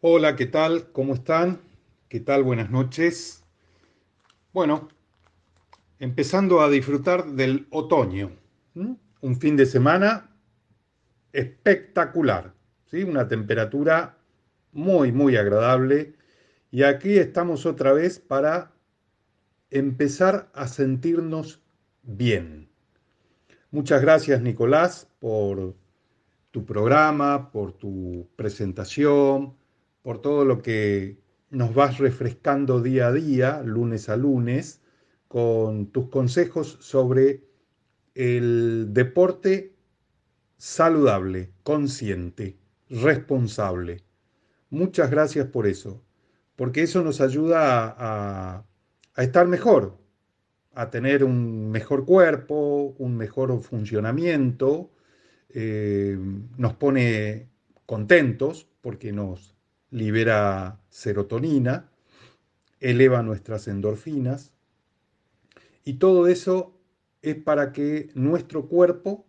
Hola, ¿qué tal? ¿Cómo están? ¿Qué tal? Buenas noches. Bueno, empezando a disfrutar del otoño. Un fin de semana espectacular, ¿sí? Una temperatura muy, muy agradable. Y aquí estamos otra vez para empezar a sentirnos bien. Muchas gracias, Nicolás, por tu programa, por tu presentación, por todo lo que nos vas refrescando día a día, lunes a lunes, con tus consejos sobre el deporte saludable, consciente, responsable. Muchas gracias por eso, porque eso nos ayuda a, estar mejor, a tener un mejor cuerpo, un mejor funcionamiento, eh, nos pone contentos porque nos libera serotonina, eleva nuestras endorfinas y todo eso es para que nuestro cuerpo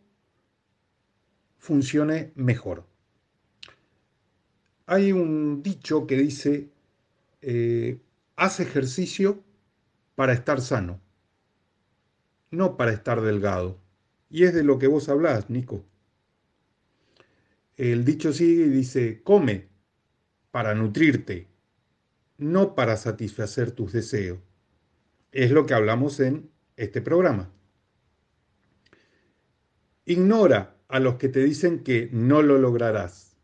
funcione mejor. Hay un dicho que dice, eh, haz ejercicio para estar sano, no para estar delgado. Y es de lo que vos hablás, Nico. El dicho sigue y dice, come para nutrirte, no para satisfacer tus deseos. Es lo que hablamos en este programa. Ignora a los que te dicen que no lo lograrás.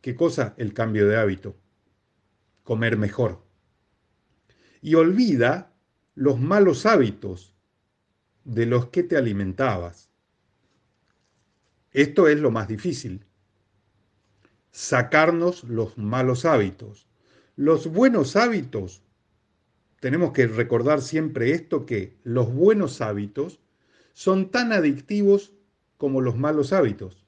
¿Qué cosa? El cambio de hábito. Comer mejor. Y olvida los malos hábitos de los que te alimentabas. Esto es lo más difícil sacarnos los malos hábitos. Los buenos hábitos, tenemos que recordar siempre esto, que los buenos hábitos son tan adictivos como los malos hábitos.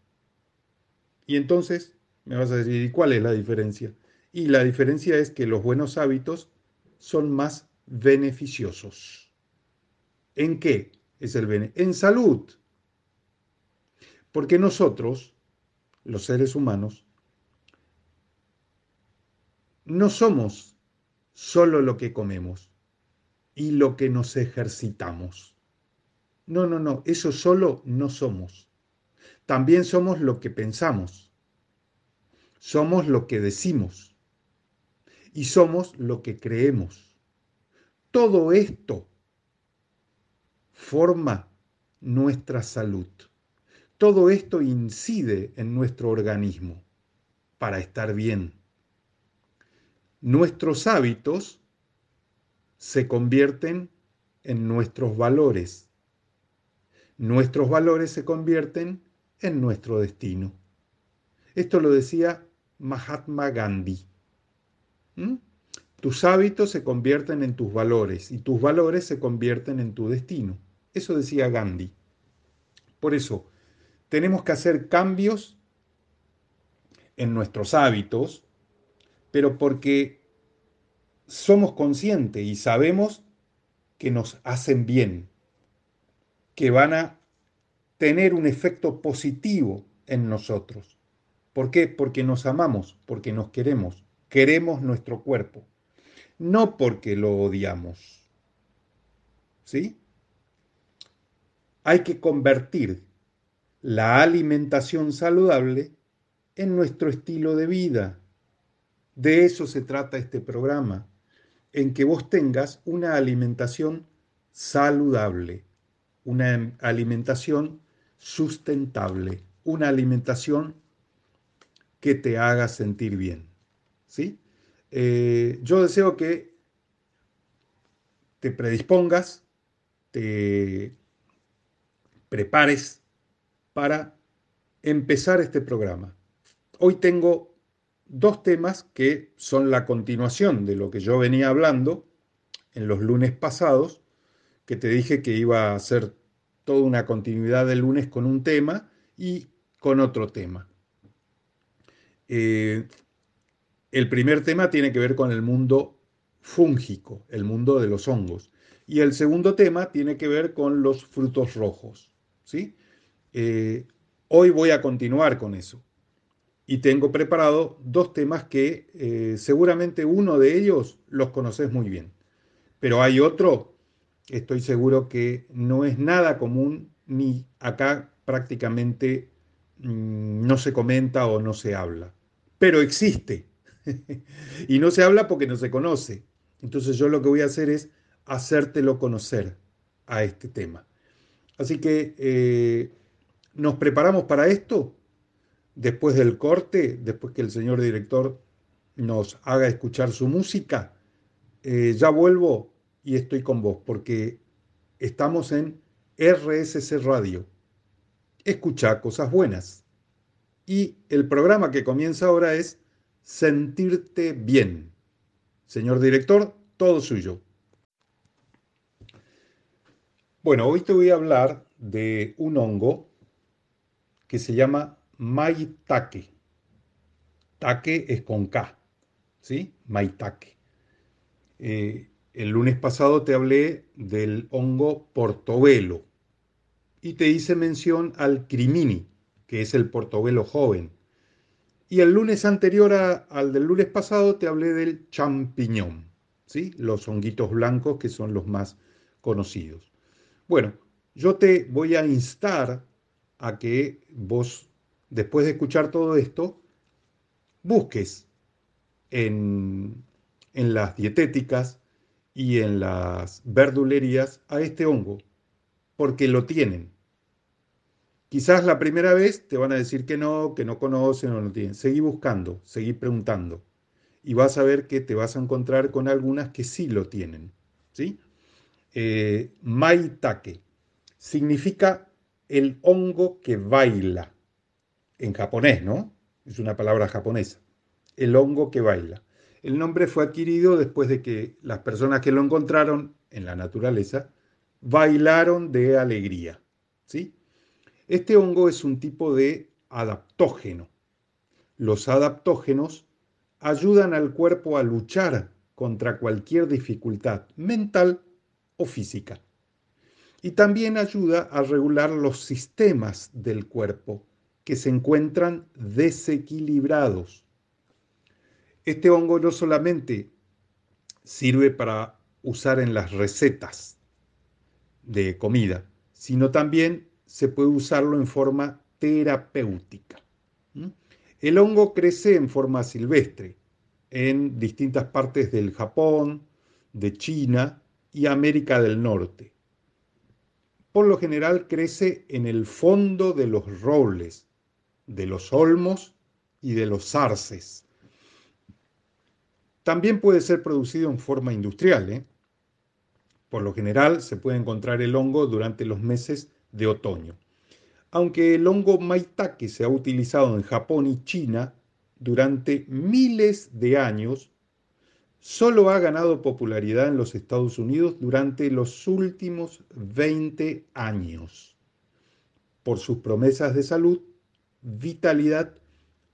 Y entonces me vas a decir, ¿y cuál es la diferencia? Y la diferencia es que los buenos hábitos son más beneficiosos. ¿En qué es el beneficio? En salud. Porque nosotros, los seres humanos, no somos solo lo que comemos y lo que nos ejercitamos. No, no, no, eso solo no somos. También somos lo que pensamos. Somos lo que decimos. Y somos lo que creemos. Todo esto forma nuestra salud. Todo esto incide en nuestro organismo para estar bien nuestros hábitos se convierten en nuestros valores. Nuestros valores se convierten en nuestro destino. Esto lo decía Mahatma Gandhi. ¿Mm? Tus hábitos se convierten en tus valores y tus valores se convierten en tu destino. Eso decía Gandhi. Por eso, tenemos que hacer cambios en nuestros hábitos, pero porque somos conscientes y sabemos que nos hacen bien, que van a tener un efecto positivo en nosotros. ¿Por qué? Porque nos amamos, porque nos queremos, queremos nuestro cuerpo, no porque lo odiamos. ¿Sí? Hay que convertir la alimentación saludable en nuestro estilo de vida. De eso se trata este programa, en que vos tengas una alimentación saludable, una alimentación sustentable, una alimentación que te haga sentir bien. ¿sí? Eh, yo deseo que te predispongas, te prepares para empezar este programa. Hoy tengo dos temas que son la continuación de lo que yo venía hablando en los lunes pasados, que te dije que iba a ser toda una continuidad del lunes con un tema y con otro tema. Eh, el primer tema tiene que ver con el mundo fúngico, el mundo de los hongos. Y el segundo tema tiene que ver con los frutos rojos. ¿sí? Eh, hoy voy a continuar con eso. Y tengo preparado dos temas que eh, seguramente uno de ellos los conoces muy bien, pero hay otro, estoy seguro que no es nada común ni acá prácticamente mm, no se comenta o no se habla, pero existe. y no se habla porque no se conoce. Entonces yo lo que voy a hacer es hacértelo conocer a este tema. Así que eh, nos preparamos para esto después del corte, después que el señor director nos haga escuchar su música, eh, ya vuelvo y estoy con vos, porque estamos en RSC Radio. Escucha cosas buenas. Y el programa que comienza ahora es Sentirte bien. Señor director, todo suyo. Bueno, hoy te voy a hablar de un hongo que se llama maitake. Take es con K, ¿sí? Maitake. Eh, el lunes pasado te hablé del hongo portobelo y te hice mención al crimini, que es el portobelo joven. Y el lunes anterior al del lunes pasado te hablé del champiñón, ¿sí? Los honguitos blancos que son los más conocidos. Bueno, yo te voy a instar a que vos después de escuchar todo esto, busques en, las dietéticas y en las verdulerías a este hongo, porque lo tienen. Quizás la primera vez te van a decir que no, que no conocen o no tienen. Seguí buscando, seguí preguntando. Y vas a ver que te vas a encontrar con algunas que sí lo tienen. ¿sí? Eh, maitake significa el hongo que baila en japonés, ¿no? Es una palabra japonesa. El hongo que baila. El nombre fue adquirido después de que las personas que lo encontraron en la naturaleza bailaron de alegría, ¿sí? Este hongo es un tipo de adaptógeno. Los adaptógenos ayudan al cuerpo a luchar contra cualquier dificultad mental o física. Y también ayuda a regular los sistemas del cuerpo que se encuentran desequilibrados. Este hongo no solamente sirve para usar en las recetas de comida, sino también se puede usarlo en forma terapéutica. El hongo crece en forma silvestre en distintas partes del Japón, de China y América del Norte. Por lo general crece en el fondo de los robles, de los olmos y de los zarces. También puede ser producido en forma industrial. ¿eh? Por lo general se puede encontrar el hongo durante los meses de otoño. Aunque el hongo maitake se ha utilizado en Japón y China durante miles de años, solo ha ganado popularidad en los Estados Unidos durante los últimos 20 años por sus promesas de salud vitalidad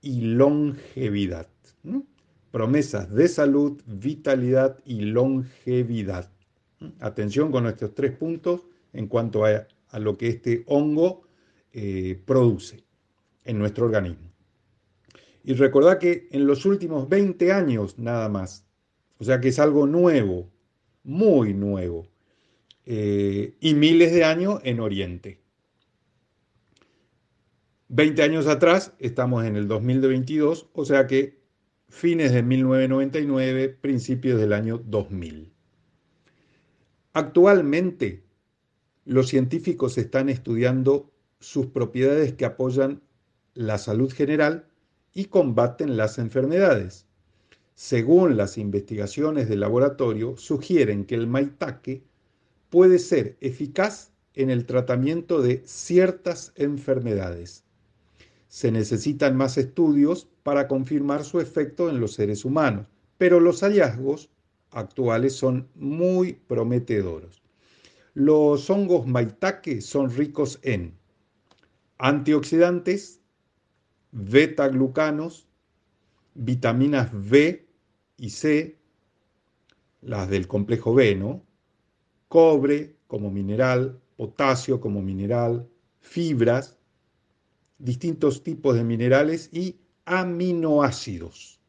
y longevidad. Promesas de salud, vitalidad y longevidad. Atención con estos tres puntos en cuanto a, lo que este hongo eh, produce en nuestro organismo. Y recordad que en los últimos 20 años nada más, o sea que es algo nuevo, muy nuevo, eh, y miles de años en Oriente. 20 años atrás, estamos en el 2022, o sea que fines de 1999, principios del año 2000. Actualmente, los científicos están estudiando sus propiedades que apoyan la salud general y combaten las enfermedades. Según las investigaciones del laboratorio, sugieren que el maitake puede ser eficaz en el tratamiento de ciertas enfermedades se necesitan más estudios para confirmar su efecto en los seres humanos, pero los hallazgos actuales son muy prometedores. Los hongos maitake son ricos en antioxidantes, beta-glucanos, vitaminas B y C, las del complejo B, ¿no? Cobre como mineral, potasio como mineral, fibras, distintos tipos de minerales y aminoácidos.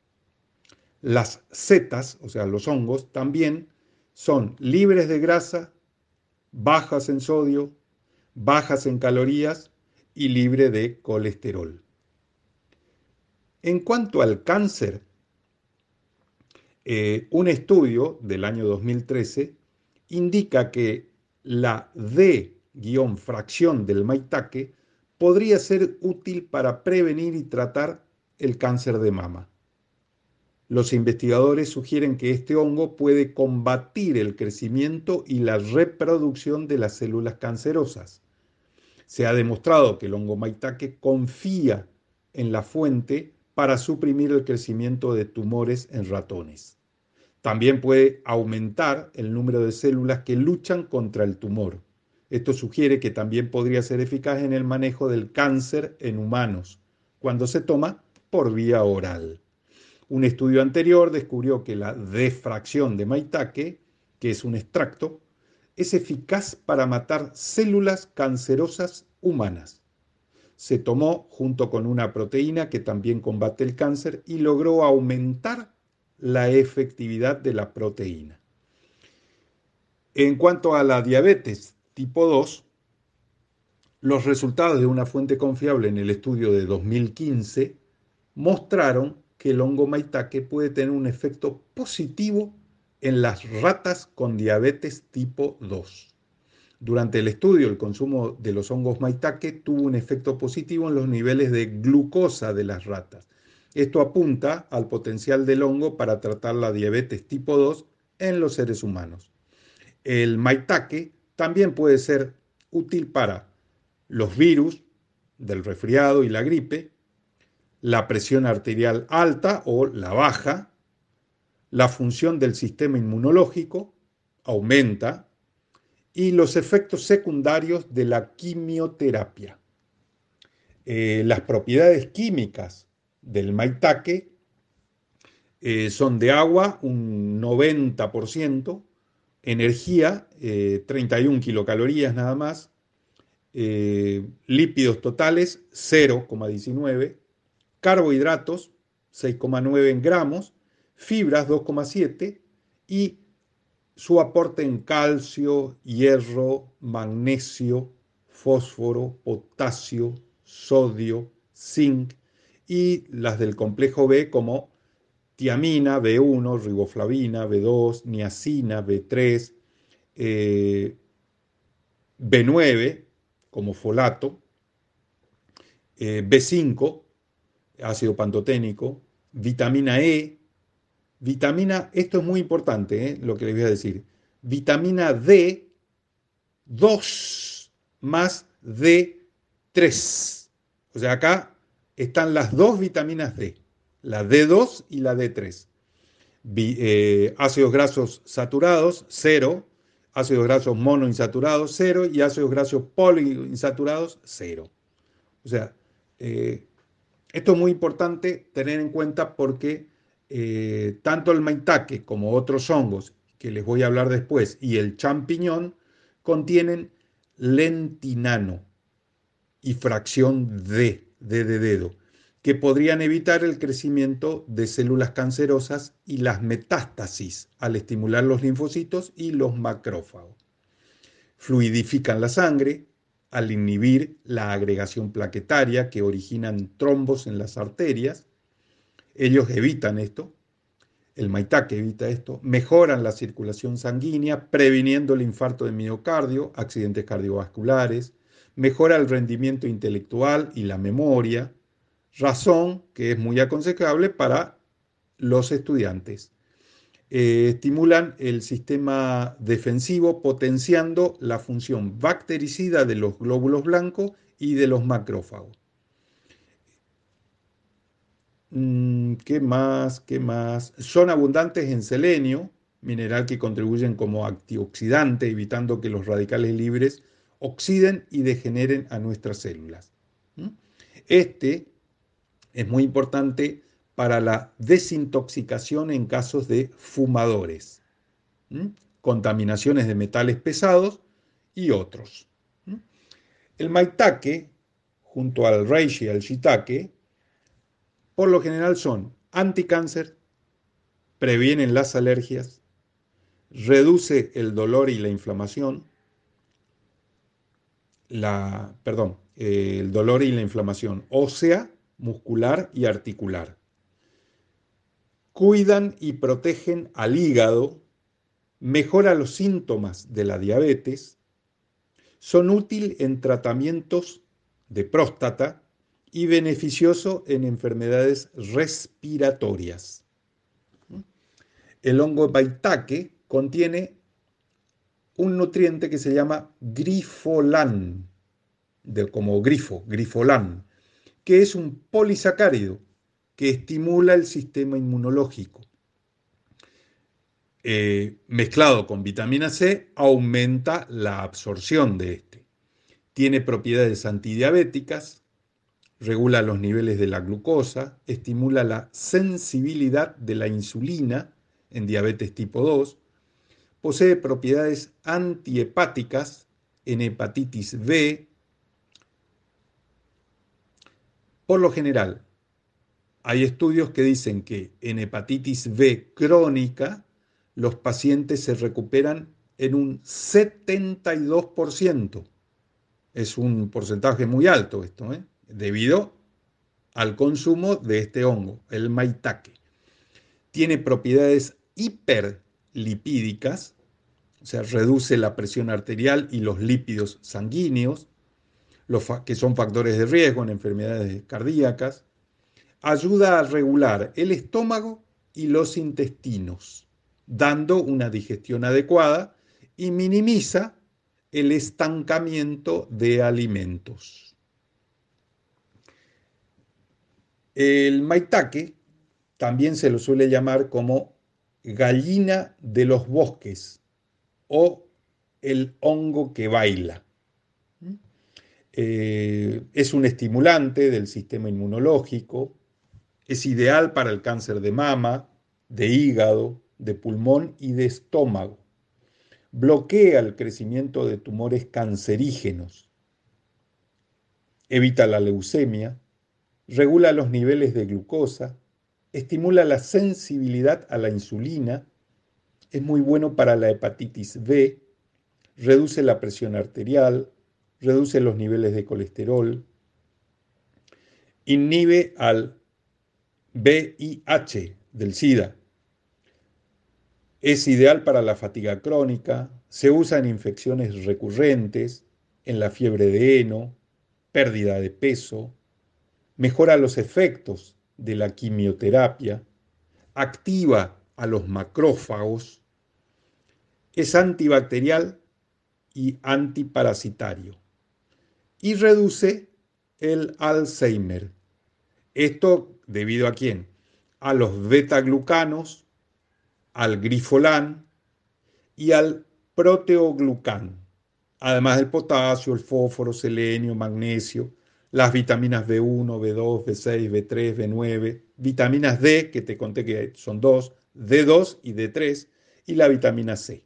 Las setas, o sea, los hongos, también son libres de grasa, bajas en sodio, bajas en calorías y libre de colesterol. En cuanto al cáncer, eh, un estudio del año 2013 indica que la D-fracción del maitake podría ser útil para prevenir y tratar el cáncer de mama. Los investigadores sugieren que este hongo puede combatir el crecimiento y la reproducción de las células cancerosas. Se ha demostrado que el hongo maitake confía en la fuente para suprimir el crecimiento de tumores en ratones. También puede aumentar el número de células que luchan contra el tumor. Esto sugiere que también podría ser eficaz en el manejo del cáncer en humanos, cuando se toma por vía oral. Un estudio anterior descubrió que la defracción de maitake, que es un extracto, es eficaz para matar células cancerosas humanas. Se tomó junto con una proteína que también combate el cáncer y logró aumentar la efectividad de la proteína. En cuanto a la diabetes tipo 2, los resultados de una fuente confiable en el estudio de 2015 mostraron que el hongo maitake puede tener un efecto positivo en las ratas con diabetes tipo 2. Durante el estudio, el consumo de los hongos maitake tuvo un efecto positivo en los niveles de glucosa de las ratas. Esto apunta al potencial del hongo para tratar la diabetes tipo 2 en los seres humanos. El maitake también puede ser útil para los virus del resfriado y la gripe, la presión arterial alta o la baja, la función del sistema inmunológico aumenta y los efectos secundarios de la quimioterapia. Eh, las propiedades químicas del maitake eh, son de agua un 90%, energía 31 eh, kilocalorías nada más, lípidos totales 0,19, carbohidratos 6,9 en gramos, fibras 2,7 y su aporte en calcio, hierro, magnesio, fósforo, potasio, sodio, zinc y las del complejo B como tiamina, B1, riboflavina, B2, niacina, B3, B9 como folato, eh, B5, ácido pantoténico, vitamina E, vitamina, esto es muy importante, ¿eh? lo que les voy a decir, vitamina D, 2 más D3. O sea, acá están las dos vitaminas D, la D2 y la D3. Eh, ácidos grasos saturados, 0, ácidos grasos monoinsaturados, 0 y ácidos grasos poliinsaturados, 0. O sea, eh, esto es muy importante tener en cuenta porque eh, tanto el maitake como otros hongos, que les voy a hablar después, y el champiñón contienen lentinano y fracción D, D de dedo, que podrían evitar el crecimiento de células cancerosas y las metástasis al estimular los linfocitos y los macrófagos. Fluidifican la sangre, al inhibir la agregación plaquetaria que originan trombos en las arterias. Ellos evitan esto, el maitake evita esto, mejoran la circulación sanguínea, previniendo el infarto de miocardio, accidentes cardiovasculares, mejora el rendimiento intelectual y la memoria, razón que es muy aconsejable para los estudiantes. Eh, estimulan el sistema defensivo potenciando la función bactericida de los glóbulos blancos y de los macrófagos. Mm, ¿Qué más? ¿Qué más? Son abundantes en selenio, mineral que contribuyen como antioxidante, evitando que los radicales libres oxiden y degeneren a nuestras células. Este es muy importante para la desintoxicación en casos de fumadores, contaminaciones de metales pesados y otros. El maitake, junto al reishi y al shiitake, por lo general son anticáncer, previenen las alergias, reduce el dolor y la inflamación, la, perdón, el dolor y la inflamación ósea, muscular y articular. Cuidan y protegen al hígado, mejora los síntomas de la diabetes, son útiles en tratamientos de próstata y beneficioso en enfermedades respiratorias. El hongo maitake contiene un nutriente que se llama grifolán, de, como grifo, grifolán, que es un polisacárido que estimula el sistema inmunológico. Eh, mezclado con vitamina C, aumenta la absorción de este. Tiene propiedades antidiabéticas, regula los niveles de la glucosa, estimula la sensibilidad de la insulina en diabetes tipo 2, posee propiedades antihepáticas en hepatitis B. Por lo general, hay estudios que dicen que en hepatitis B crónica los pacientes se recuperan en un 72%. Es un porcentaje muy alto esto, ¿eh? debido al consumo de este hongo, el maitake. Tiene propiedades hiperlipídicas, o sea, reduce la presión arterial y los lípidos sanguíneos, que son factores de riesgo en enfermedades cardíacas. Ayuda a regular el estómago y los intestinos, dando una digestión adecuada y minimiza el estancamiento de alimentos. El maitake también se lo suele llamar como gallina de los bosques o el hongo que baila. Eh, es un estimulante del sistema inmunológico, es ideal para el cáncer de mama, de hígado, de pulmón y de estómago. Bloquea el crecimiento de tumores cancerígenos. Evita la leucemia, regula los niveles de glucosa, estimula la sensibilidad a la insulina, es muy bueno para la hepatitis B, reduce la presión arterial, reduce los niveles de colesterol, inhibe al VIH del SIDA. Es ideal para la fatiga crónica, se usa en infecciones recurrentes, en la fiebre de heno, pérdida de peso, mejora los efectos de la quimioterapia, activa a los macrófagos, es antibacterial y antiparasitario y reduce el Alzheimer. Esto debido a quién? A los beta-glucanos, al grifolán y al proteoglucán, además del potasio, el fósforo, selenio, magnesio, las vitaminas B1, B2, B6, B3, B9, vitaminas D, que te conté que son dos, D2 y D3, y la vitamina C.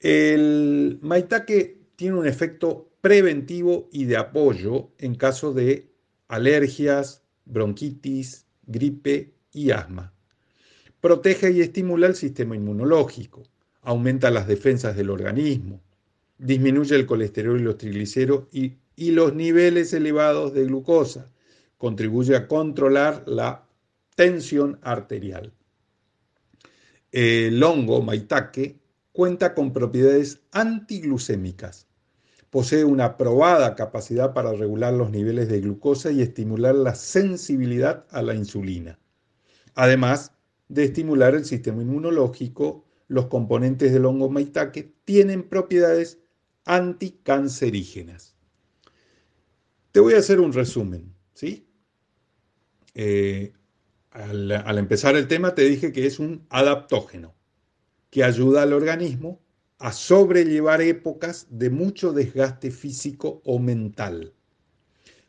El maitake tiene un efecto preventivo y de apoyo en caso de alergias, bronquitis, gripe y asma. Protege y estimula el sistema inmunológico, aumenta las defensas del organismo, disminuye el colesterol y los triglicéridos y y los niveles elevados de glucosa. Contribuye a controlar la tensión arterial. El hongo maitake cuenta con propiedades antiglucémicas. Posee una probada capacidad para regular los niveles de glucosa y estimular la sensibilidad a la insulina. Además de estimular el sistema inmunológico, los componentes del hongo maitake tienen propiedades anticancerígenas. Te voy a hacer un resumen, ¿sí? Eh, al, al empezar el tema te dije que es un adaptógeno que ayuda al organismo a sobrellevar épocas de mucho desgaste físico o mental.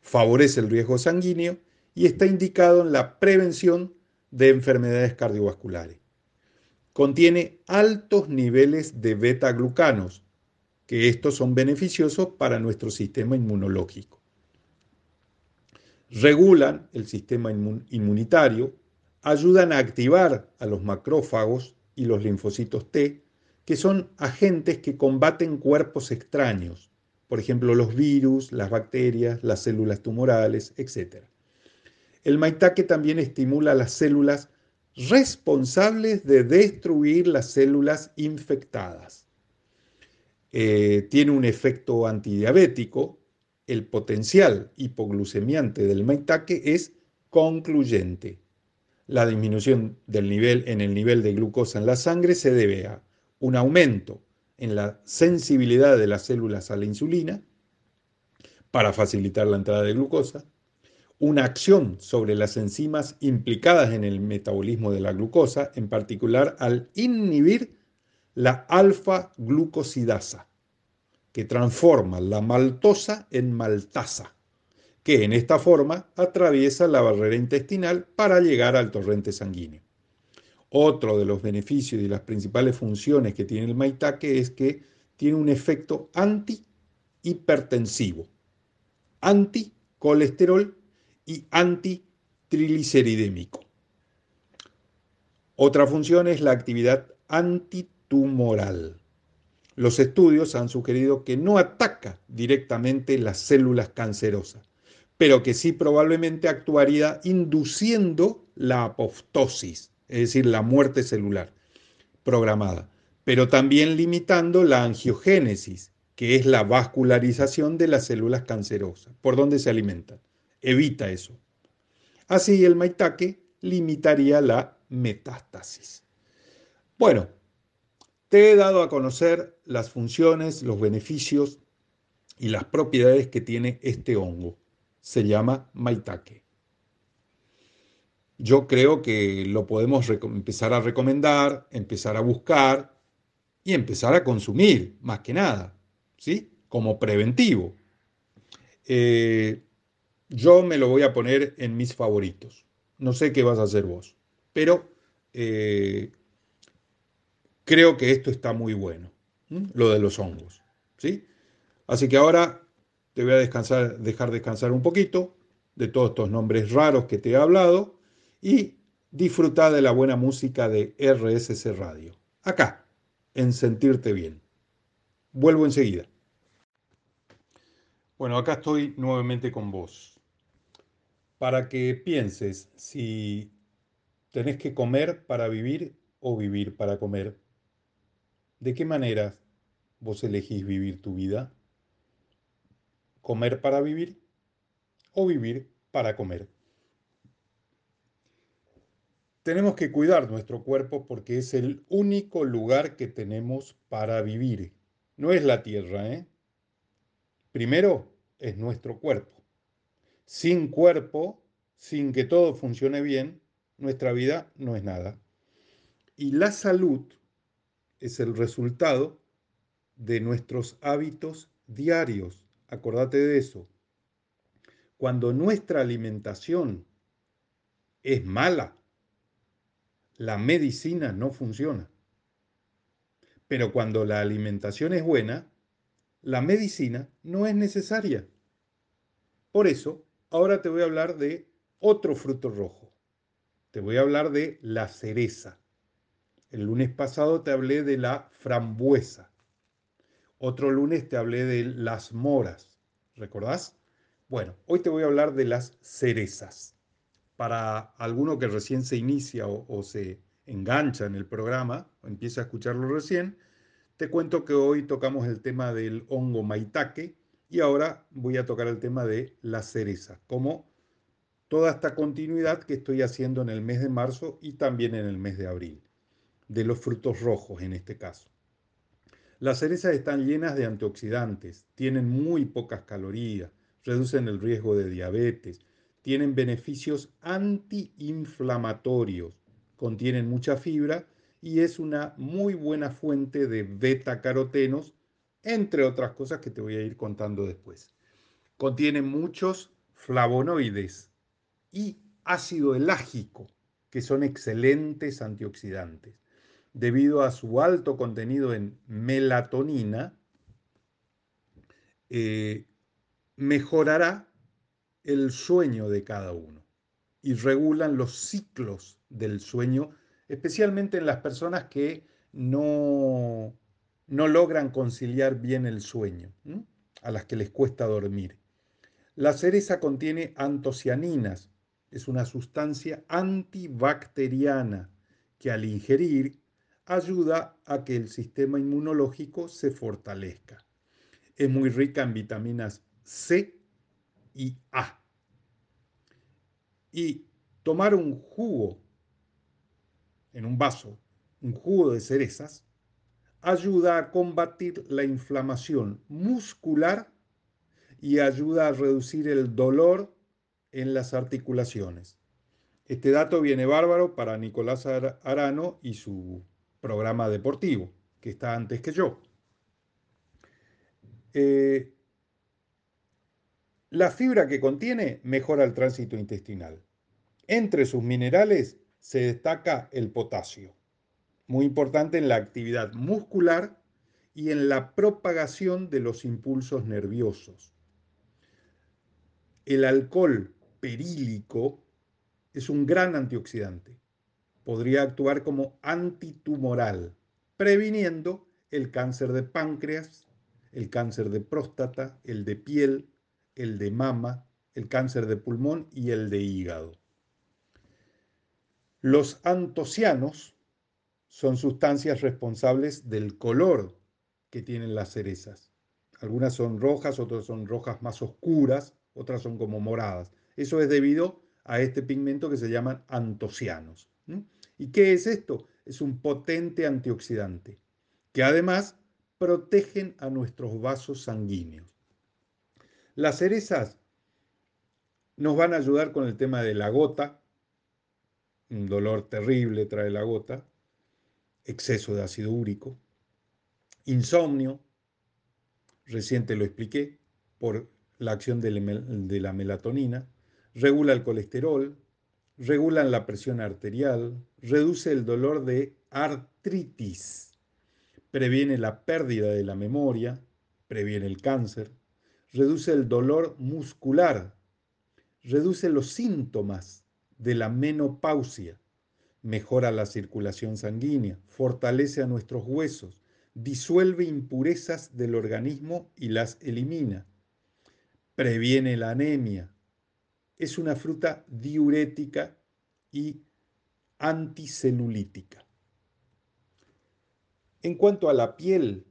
Favorece el riesgo sanguíneo y está indicado en la prevención de enfermedades cardiovasculares. Contiene altos niveles de beta-glucanos, que estos son beneficiosos para nuestro sistema inmunológico. regulan el sistema inmunitario, ayudan a activar a los macrófagos y los linfocitos T, que son agentes que combaten cuerpos extraños, por ejemplo los virus, las bacterias, las células tumorales, etc. El maitake también estimula las células responsables de destruir las células infectadas. Eh, tiene un efecto antidiabético. El potencial hipoglucemiante del maitake es concluyente. La disminución del nivel en el nivel de glucosa en la sangre se debe a un aumento en la sensibilidad de las células a la insulina para facilitar la entrada de glucosa, una acción sobre las enzimas implicadas en el metabolismo de la glucosa, en particular al inhibir la alfa-glucosidasa, que transforma la maltosa en maltasa, que en esta forma atraviesa la barrera intestinal para llegar al torrente sanguíneo. Otro de los beneficios y las principales funciones que tiene el maitake es que tiene un efecto antihipertensivo, anticolesterol y antitrigliceridémico. Otra función es la actividad antitumoral. Los estudios han sugerido que no ataca directamente las células cancerosas, pero que sí probablemente actuaría induciendo la apoptosis, es decir, la muerte celular programada, pero también limitando la angiogénesis, que es la vascularización de las células cancerosas, por donde se alimentan. Evita eso. Así el maitake limitaría la metástasis. Bueno, te he dado a conocer las funciones, los beneficios y las propiedades que tiene este hongo. Se llama maitake yo creo que lo podemos empezar a recomendar, empezar a buscar y empezar a consumir, más que nada, ¿sí? Como preventivo. Eh, yo me lo voy a poner en mis favoritos. No sé qué vas a hacer vos, pero eh, creo que esto está muy bueno, lo de los hongos, ¿sí? Así que ahora te voy a dejar descansar un poquito de todos estos nombres raros que te he hablado y disfrutar de la buena música de RSC Radio. Acá, en Sentirte Bien. Vuelvo enseguida. Bueno, acá estoy nuevamente con vos. Para que pienses si tenés que comer para vivir o vivir para comer. ¿De qué manera vos elegís vivir tu vida? ¿Comer para vivir o vivir para comer? Tenemos que cuidar nuestro cuerpo porque es el único lugar que tenemos para vivir. No es la tierra, ¿eh? Primero es nuestro cuerpo. Sin cuerpo, sin que todo funcione bien, nuestra vida no es nada. Y la salud es el resultado de nuestros hábitos diarios. Acordate de eso. Cuando nuestra alimentación es mala, la medicina no funciona. Pero cuando la alimentación es buena, la medicina no es necesaria. Por eso, ahora te voy a hablar de otro fruto rojo. Te voy a hablar de la cereza. El lunes pasado te hablé de la frambuesa. Otro lunes te hablé de las moras. ¿Recordás? Bueno, hoy te voy a hablar de las cerezas para alguno que recién se inicia o, se engancha en el programa o empieza a escucharlo recién, te cuento que hoy tocamos el tema del hongo maitake y ahora voy a tocar el tema de la cereza, como toda esta continuidad que estoy haciendo en el mes de marzo y también en el mes de abril, de los frutos rojos en este caso. Las cerezas están llenas de antioxidantes, tienen muy pocas calorías, reducen el riesgo de diabetes, tienen beneficios antiinflamatorios, contienen mucha fibra y es una muy buena fuente de beta-carotenos, entre otras cosas que te voy a ir contando después. Contienen muchos flavonoides y ácido elágico, que son excelentes antioxidantes. Debido a su alto contenido en melatonina, eh, mejorará el sueño de cada uno y regulan los ciclos del sueño, especialmente en las personas que no, no logran conciliar bien el sueño, a las que les cuesta dormir. La cereza contiene antocianinas, es una sustancia antibacteriana que al ingerir ayuda a que el sistema inmunológico se fortalezca. Es muy rica en vitaminas C y A. Y tomar un jugo en un vaso, un jugo de cerezas, ayuda a combatir la inflamación muscular y ayuda a reducir el dolor en las articulaciones. Este dato viene bárbaro para Nicolás Arano y su programa deportivo, que está antes que yo. Eh, la fibra que contiene mejora el tránsito intestinal. Entre sus minerales se destaca el potasio, muy importante en la actividad muscular y en la propagación de los impulsos nerviosos. El alcohol perílico es un gran antioxidante podría actuar como antitumoral, previniendo el cáncer de páncreas, el cáncer de próstata, el de piel, el de mama, el cáncer de pulmón y el de hígado. Los antocianos son sustancias responsables del color que tienen las cerezas. Algunas son rojas, otras son rojas más oscuras, otras son como moradas. Eso es debido a este pigmento que se llaman antocianos. ¿Y qué es esto? Es un potente antioxidante que además protegen a nuestros vasos sanguíneos. Las cerezas nos van a ayudar con el tema de la gota, un dolor terrible trae la gota, exceso de ácido úrico, insomnio, reciente lo expliqué, por la acción de la melatonina, regula el colesterol, regulan la presión arterial, reduce el dolor de artritis, previene la pérdida de la memoria, previene el cáncer, reduce el dolor muscular, reduce los síntomas de la menopausia, mejora la circulación sanguínea, fortalece a nuestros huesos, disuelve impurezas del organismo y las elimina, previene la anemia, es una fruta diurética y anticelulítica. En cuanto a la piel,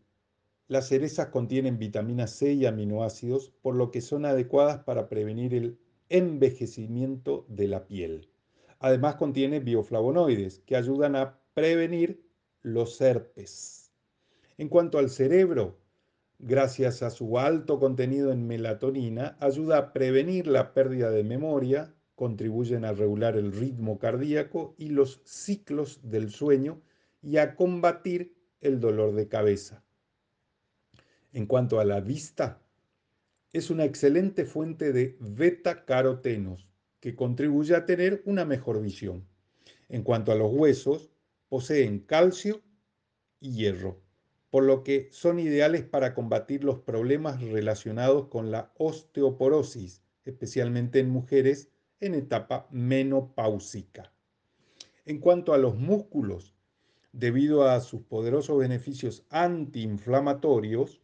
las cerezas contienen vitamina C y aminoácidos, por lo que son adecuadas para prevenir el envejecimiento de la piel. Además contiene bioflavonoides que ayudan a prevenir los herpes. En cuanto al cerebro, gracias a su alto contenido en melatonina, ayuda a prevenir la pérdida de memoria, contribuyen a regular el ritmo cardíaco y los ciclos del sueño y a combatir el dolor de cabeza. En cuanto a la vista, es una excelente fuente de beta-carotenos que contribuye a tener una mejor visión. En cuanto a los huesos, poseen calcio y hierro por lo que son ideales para combatir los problemas relacionados con la osteoporosis, especialmente en mujeres en etapa menopáusica. En cuanto a los músculos, debido a sus poderosos beneficios antiinflamatorios,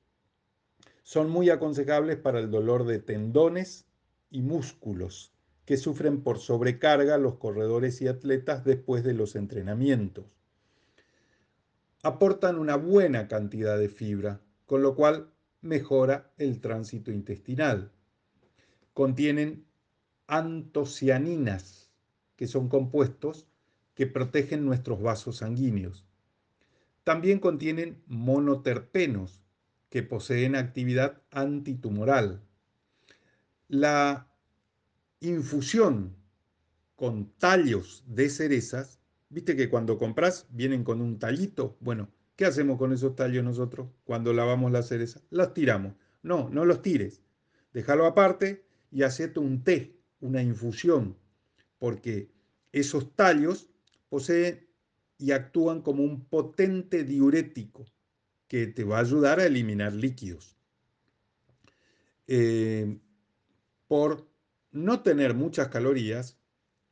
son muy aconsejables para el dolor de tendones y músculos que sufren por sobrecarga los corredores y atletas después de los entrenamientos aportan una buena cantidad de fibra, con lo cual mejora el tránsito intestinal. Contienen antocianinas, que son compuestos que protegen nuestros vasos sanguíneos. También contienen monoterpenos, que poseen actividad antitumoral. La infusión con tallos de cerezas Viste que cuando compras vienen con un tallito. Bueno, ¿qué hacemos con esos tallos nosotros cuando lavamos la cereza? Los tiramos. No, no los tires. Déjalo aparte y hacete un té, una infusión, porque esos tallos poseen y actúan como un potente diurético que te va a ayudar a eliminar líquidos. Eh, por no tener muchas calorías,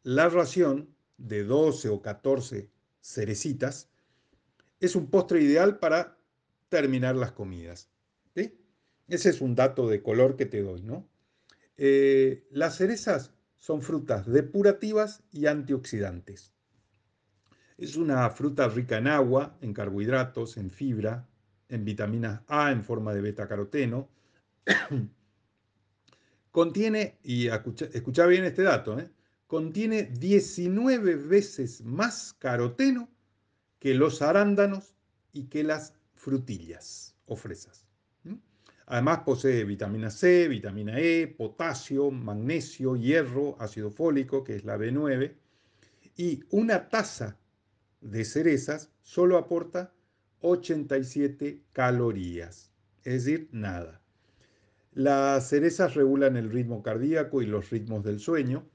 la ración de 12 o 14 cerecitas es un postre ideal para terminar las comidas. Ese es un dato de color que te doy, ¿no? Eh, las cerezas son frutas depurativas y antioxidantes. Es una fruta rica en agua, en carbohidratos, en fibra, en vitaminas A en forma de beta-caroteno. contiene, y escucha, bien este dato, ¿eh? contiene 19 veces más caroteno que los arándanos y que las frutillas o fresas. Además posee vitamina C, vitamina E, potasio, magnesio, hierro, ácido fólico, que es la B9, y una taza de cerezas solo aporta 87 calorías, es decir, nada. Las cerezas regulan el ritmo cardíaco y los ritmos del sueño,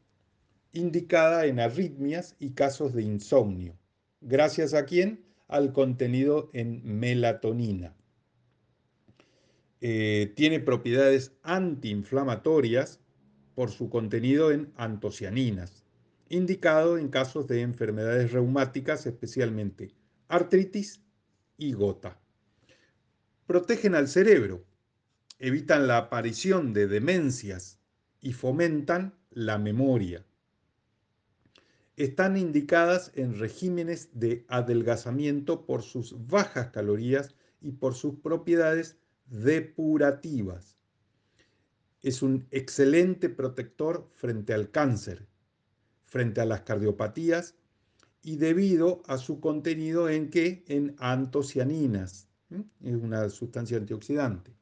indicada en arritmias y casos de insomnio. ¿Gracias a quién? Al contenido en melatonina. Eh, tiene propiedades antiinflamatorias por su contenido en antocianinas, indicado en casos de enfermedades reumáticas, especialmente artritis y gota. Protegen al cerebro, evitan la aparición de demencias y fomentan la memoria. Están indicadas en regímenes de adelgazamiento por sus bajas calorías y por sus propiedades depurativas. Es un excelente protector frente al cáncer, frente a las cardiopatías y debido a su contenido en qué? En antocianinas. Es una sustancia antioxidante.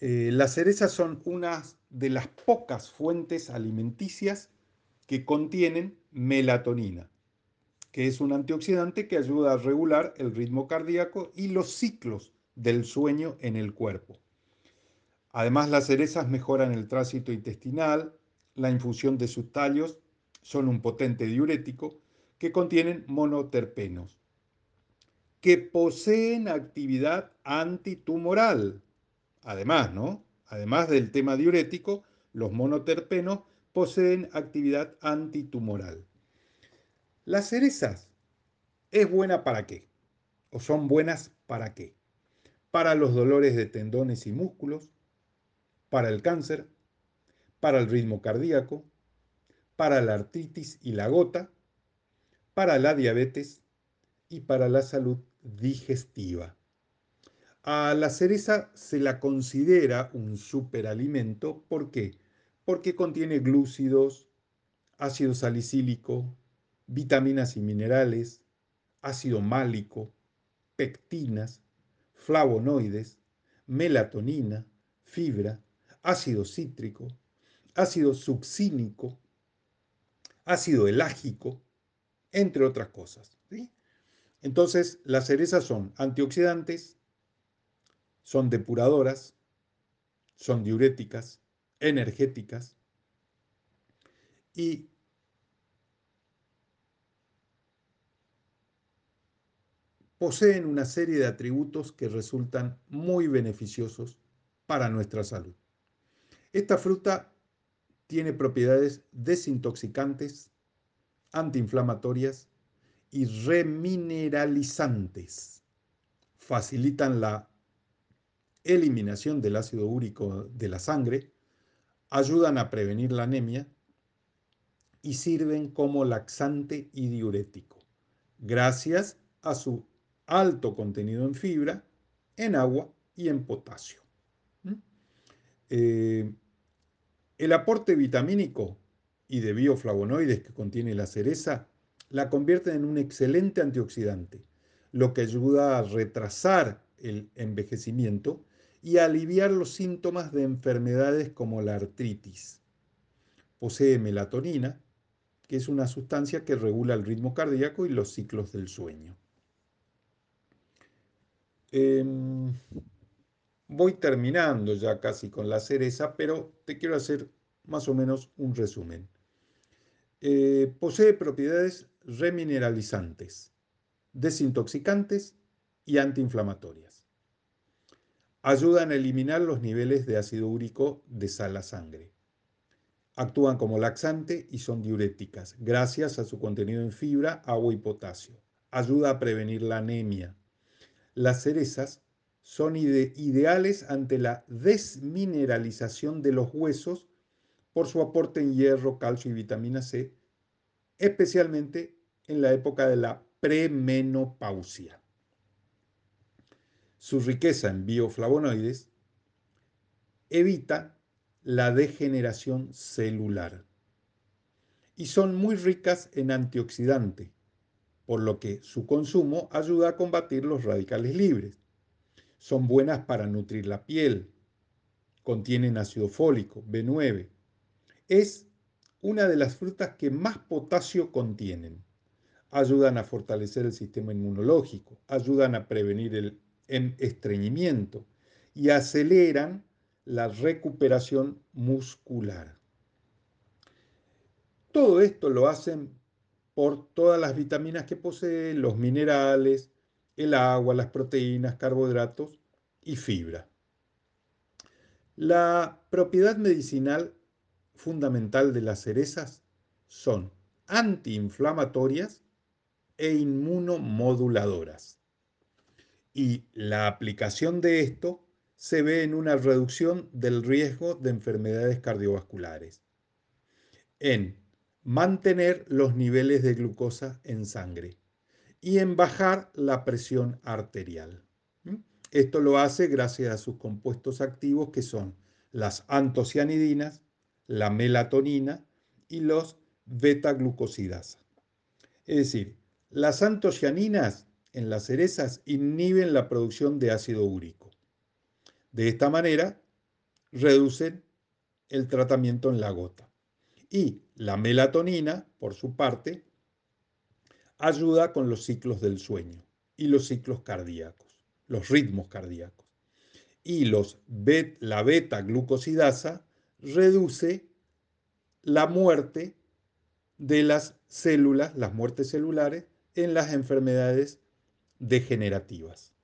Eh, las cerezas son una de las pocas fuentes alimenticias que contienen melatonina, que es un antioxidante que ayuda a regular el ritmo cardíaco y los ciclos del sueño en el cuerpo. Además, las cerezas mejoran el tránsito intestinal, la infusión de sus tallos son un potente diurético que contienen monoterpenos, que poseen actividad antitumoral. Además, ¿no? Además del tema diurético, los monoterpenos poseen actividad antitumoral. Las cerezas es buena para qué? ¿O son buenas para qué? para los dolores de tendones y músculos, para el cáncer, para el ritmo cardíaco, para la artritis y la gota, para la diabetes y para la salud digestiva. A la cereza se la considera un superalimento. ¿Por qué? Porque contiene glúcidos, ácido salicílico, vitaminas y minerales, ácido málico, pectinas, flavonoides, melatonina, fibra, ácido cítrico, ácido succínico, ácido elágico, entre otras cosas. Entonces, las cerezas son antioxidantes, son depuradoras, son diuréticas, energéticas y poseen una serie de atributos que resultan muy beneficiosos para nuestra salud. Esta fruta tiene propiedades desintoxicantes, antiinflamatorias y remineralizantes. Facilitan la eliminación del ácido úrico de la sangre, ayudan a prevenir la anemia y sirven como laxante y diurético, gracias a su alto contenido en fibra, en agua y en potasio. ¿Mm? Eh, el aporte vitamínico y de bioflavonoides que contiene la cereza la convierte en un excelente antioxidante, lo que ayuda a retrasar el envejecimiento y a aliviar los síntomas de enfermedades como la artritis. Posee melatonina, que es una sustancia que regula el ritmo cardíaco y los ciclos del sueño. Em, voy terminando ya casi con la cereza, pero te quiero hacer más o menos un resumen. Eh, posee propiedades remineralizantes, desintoxicantes y antiinflamatorias. Ayudan a eliminar los niveles de ácido úrico de sal a sangre. Actúan como laxante y son diuréticas, gracias a su contenido en fibra, agua y potasio. Ayuda a prevenir la anemia. Las cerezas son ideales ante la desmineralización de los huesos por su aporte en hierro, calcio y vitamina C, especialmente en la época de la premenopausia. Su riqueza en bioflavonoides evita la degeneración celular y son muy ricas en antioxidante, por lo que su consumo ayuda a combatir los radicales libres. Son buenas para nutrir la piel, contienen ácido fólico, B9. Es una de las frutas que más potasio contienen. Ayudan a fortalecer el sistema inmunológico, ayudan a prevenir el estreñimiento y aceleran la recuperación muscular. Todo esto lo hacen por todas las vitaminas que posee, los minerales, el agua, las proteínas, carbohidratos y fibra. La propiedad medicinal fundamental de las cerezas son antiinflamatorias e inmunomoduladoras. Y la aplicación de esto se ve en una reducción del riesgo de enfermedades cardiovasculares, en mantener los niveles de glucosa en sangre y en bajar la presión arterial. Esto lo hace gracias a sus compuestos activos que son las antocianidinas, la melatonina y los beta-glucosidasa. Es decir, las antocianinas en las cerezas inhiben la producción de ácido úrico de esta manera, reducen el tratamiento en la gota. Y la melatonina, por su parte, ayuda con los ciclos del sueño y los ciclos cardíacos, los ritmos cardíacos. Y los la beta-glucosidasa reduce la muerte de las células, las muertes celulares, en las enfermedades degenerativas.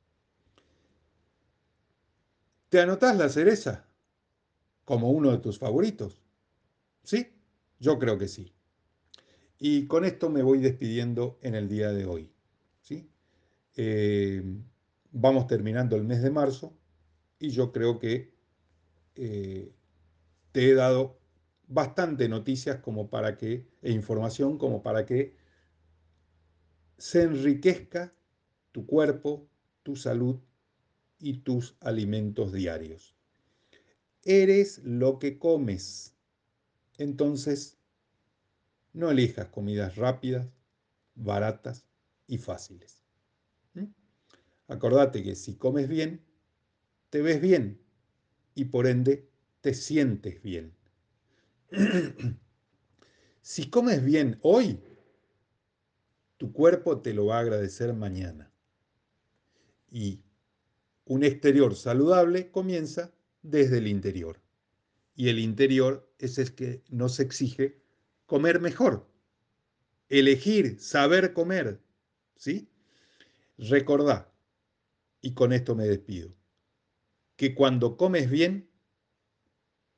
¿Te anotás la cereza como uno de tus favoritos? ¿Sí? Yo creo que sí. Y con esto me voy despidiendo en el día de hoy. ¿sí? Eh, vamos terminando el mes de marzo y yo creo que eh, te he dado bastante noticias como para que, e información como para que se enriquezca tu cuerpo, tu salud y tus alimentos diarios. Eres lo que comes. Entonces, no elijas comidas rápidas, baratas y fáciles. ¿Mm? Acordate que si comes bien, te ves bien y por ende te sientes bien. si comes bien hoy, tu cuerpo te lo va a agradecer mañana. Y un exterior saludable comienza desde el interior. Y el interior es el que nos exige comer mejor, elegir, saber comer. ¿Sí? Recordá, y con esto me despido, que cuando comes bien,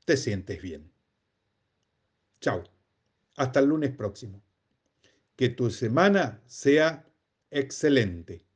te sientes bien. Chao. Hasta el lunes próximo. Que tu semana sea excelente.